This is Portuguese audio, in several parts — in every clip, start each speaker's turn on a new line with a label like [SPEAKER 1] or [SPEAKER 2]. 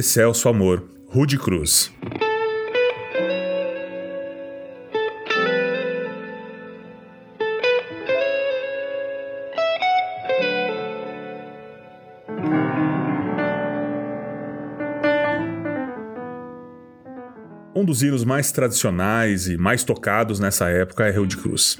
[SPEAKER 1] Excelso Amor, Rude Cruz. Um dos hinos mais tradicionais e mais tocados nessa época é Rude Cruz.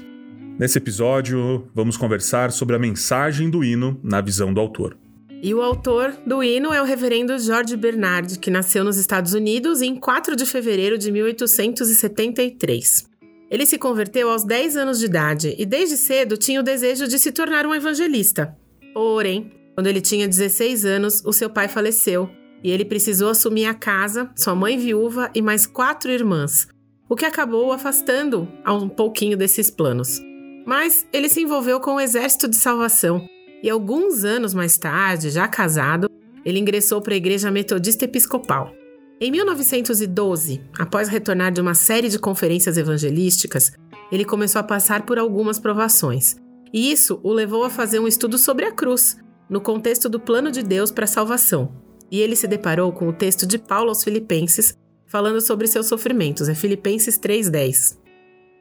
[SPEAKER 1] Nesse episódio, vamos conversar sobre a mensagem do hino na visão do autor.
[SPEAKER 2] E o autor do hino é o reverendo George Bernard, que nasceu nos Estados Unidos em 4 de fevereiro de 1873. Ele se converteu aos 10 anos de idade e desde cedo tinha o desejo de se tornar um evangelista. Porém, quando ele tinha 16 anos, o seu pai faleceu e ele precisou assumir a casa, sua mãe viúva e mais quatro irmãs, o que acabou o afastando um pouquinho desses planos. Mas ele se envolveu com o Exército de Salvação e alguns anos mais tarde, já casado, ele ingressou para a Igreja Metodista Episcopal. Em 1912, após retornar de uma série de conferências evangelísticas, ele começou a passar por algumas provações. E isso o levou a fazer um estudo sobre a cruz, no contexto do plano de Deus para a salvação. E ele se deparou com o texto de Paulo aos Filipenses, falando sobre seus sofrimentos, é Filipenses 3:10.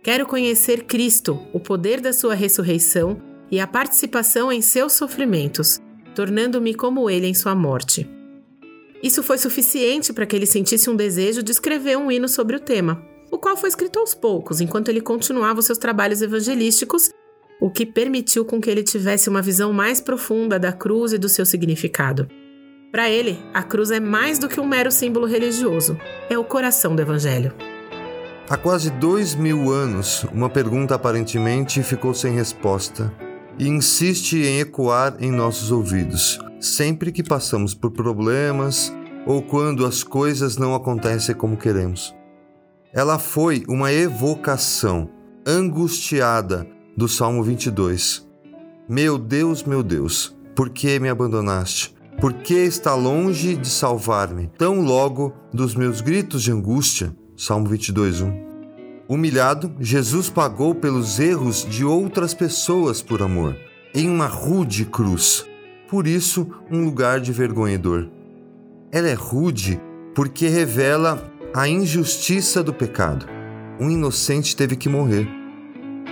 [SPEAKER 2] Quero conhecer Cristo, o poder da sua ressurreição e a participação em seus sofrimentos, tornando-me como ele em sua morte. Isso foi suficiente para que ele sentisse um desejo de escrever um hino sobre o tema, o qual foi escrito aos poucos, enquanto ele continuava os seus trabalhos evangelísticos, o que permitiu com que ele tivesse uma visão mais profunda da cruz e do seu significado. Para ele, a cruz é mais do que um mero símbolo religioso, é o coração do Evangelho.
[SPEAKER 3] Há quase dois mil anos, uma pergunta aparentemente ficou sem resposta e insiste em ecoar em nossos ouvidos, sempre que passamos por problemas ou quando as coisas não acontecem como queremos. Ela foi uma evocação angustiada do Salmo 22. Meu Deus, meu Deus, por que me abandonaste? Por que está longe de salvar-me, tão logo dos meus gritos de angústia? Salmo 22, 1. Humilhado, Jesus pagou pelos erros de outras pessoas por amor, em uma rude cruz. Por isso, um lugar de vergonhador. Ela é rude porque revela a injustiça do pecado. Um inocente teve que morrer.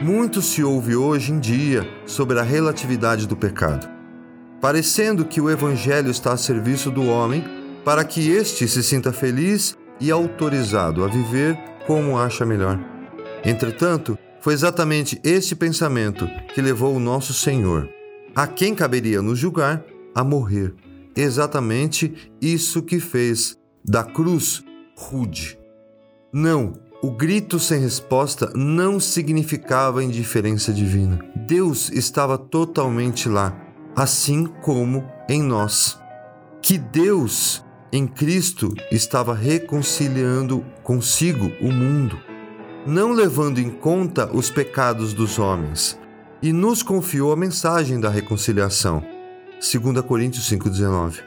[SPEAKER 3] Muito se ouve hoje em dia sobre a relatividade do pecado, parecendo que o Evangelho está a serviço do homem para que este se sinta feliz e autorizado a viver como acha melhor. Entretanto, foi exatamente este pensamento que levou o nosso Senhor, a quem caberia nos julgar, a morrer. Exatamente isso que fez da cruz rude. Não, o grito sem resposta não significava indiferença divina. Deus estava totalmente lá, assim como em nós. Que Deus em Cristo estava reconciliando consigo o mundo, não levando em conta os pecados dos homens, e nos confiou a mensagem da reconciliação. 2 Coríntios 5,19.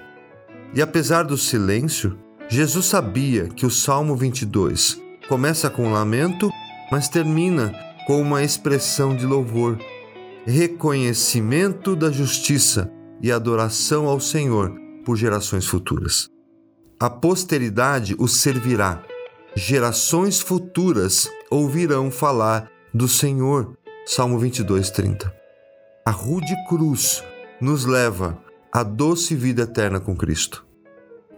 [SPEAKER 3] E apesar do silêncio, Jesus sabia que o Salmo 22 começa com lamento, mas termina com uma expressão de louvor, reconhecimento da justiça e adoração ao Senhor por gerações futuras. A posteridade o servirá. Gerações futuras ouvirão falar do Senhor. Salmo 22, 30. A rude cruz nos leva à doce vida eterna com Cristo.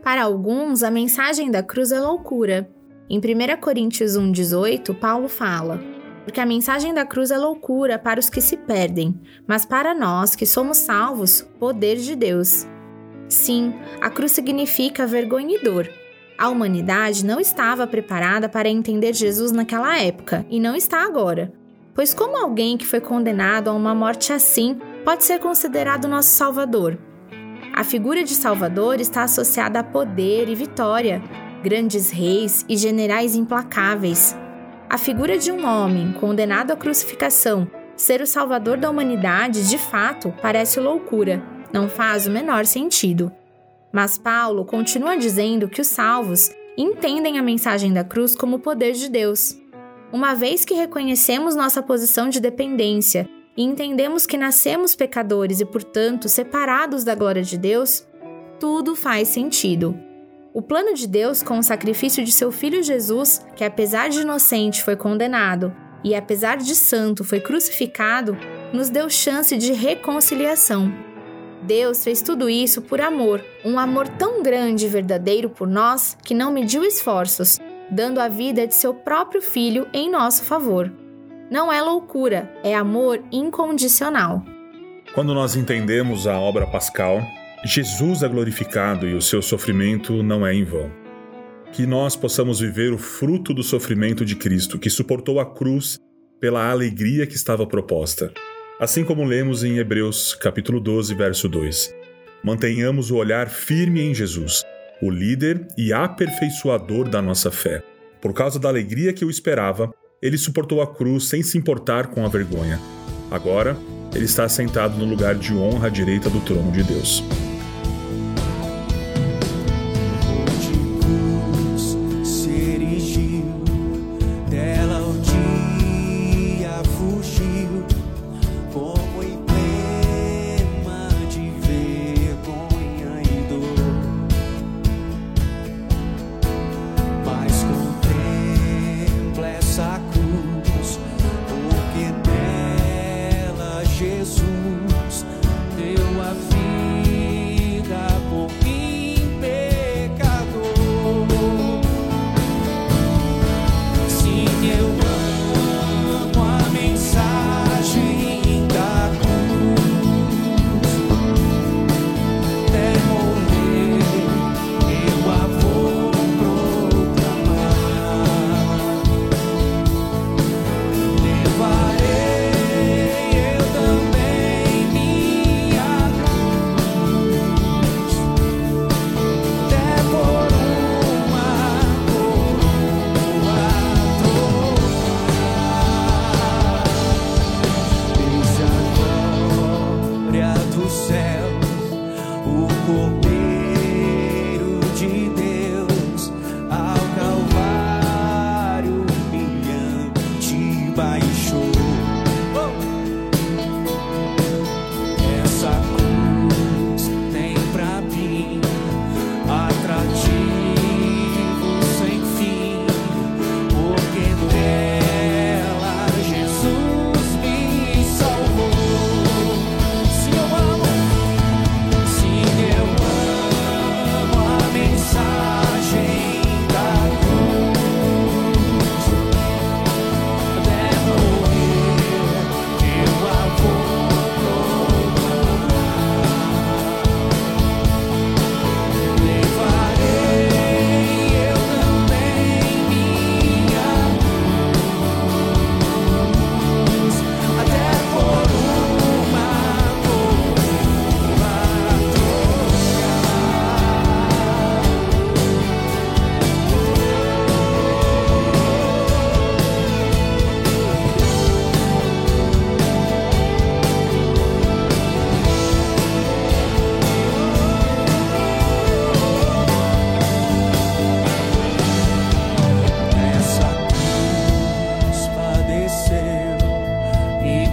[SPEAKER 4] Para alguns, a mensagem da cruz é loucura. Em 1 Coríntios 1,18, Paulo fala: Porque a mensagem da cruz é loucura para os que se perdem, mas para nós que somos salvos, poder de Deus. Sim, a cruz significa vergonha e dor. A humanidade não estava preparada para entender Jesus naquela época e não está agora. Pois, como alguém que foi condenado a uma morte assim pode ser considerado nosso Salvador? A figura de Salvador está associada a poder e vitória, grandes reis e generais implacáveis. A figura de um homem condenado à crucificação ser o Salvador da humanidade, de fato, parece loucura não faz o menor sentido. Mas Paulo continua dizendo que os salvos entendem a mensagem da cruz como o poder de Deus. Uma vez que reconhecemos nossa posição de dependência e entendemos que nascemos pecadores e, portanto, separados da glória de Deus, tudo faz sentido. O plano de Deus com o sacrifício de seu filho Jesus, que apesar de inocente foi condenado e apesar de santo foi crucificado, nos deu chance de reconciliação. Deus fez tudo isso por amor, um amor tão grande e verdadeiro por nós que não mediu esforços, dando a vida de seu próprio filho em nosso favor. Não é loucura, é amor incondicional.
[SPEAKER 1] Quando nós entendemos a obra pascal, Jesus é glorificado e o seu sofrimento não é em vão. Que nós possamos viver o fruto do sofrimento de Cristo, que suportou a cruz pela alegria que estava proposta. Assim como lemos em Hebreus capítulo 12, verso 2. Mantenhamos o olhar firme em Jesus, o líder e aperfeiçoador da nossa fé. Por causa da alegria que o esperava, ele suportou a cruz sem se importar com a vergonha. Agora, ele está sentado no lugar de honra à direita do trono de Deus.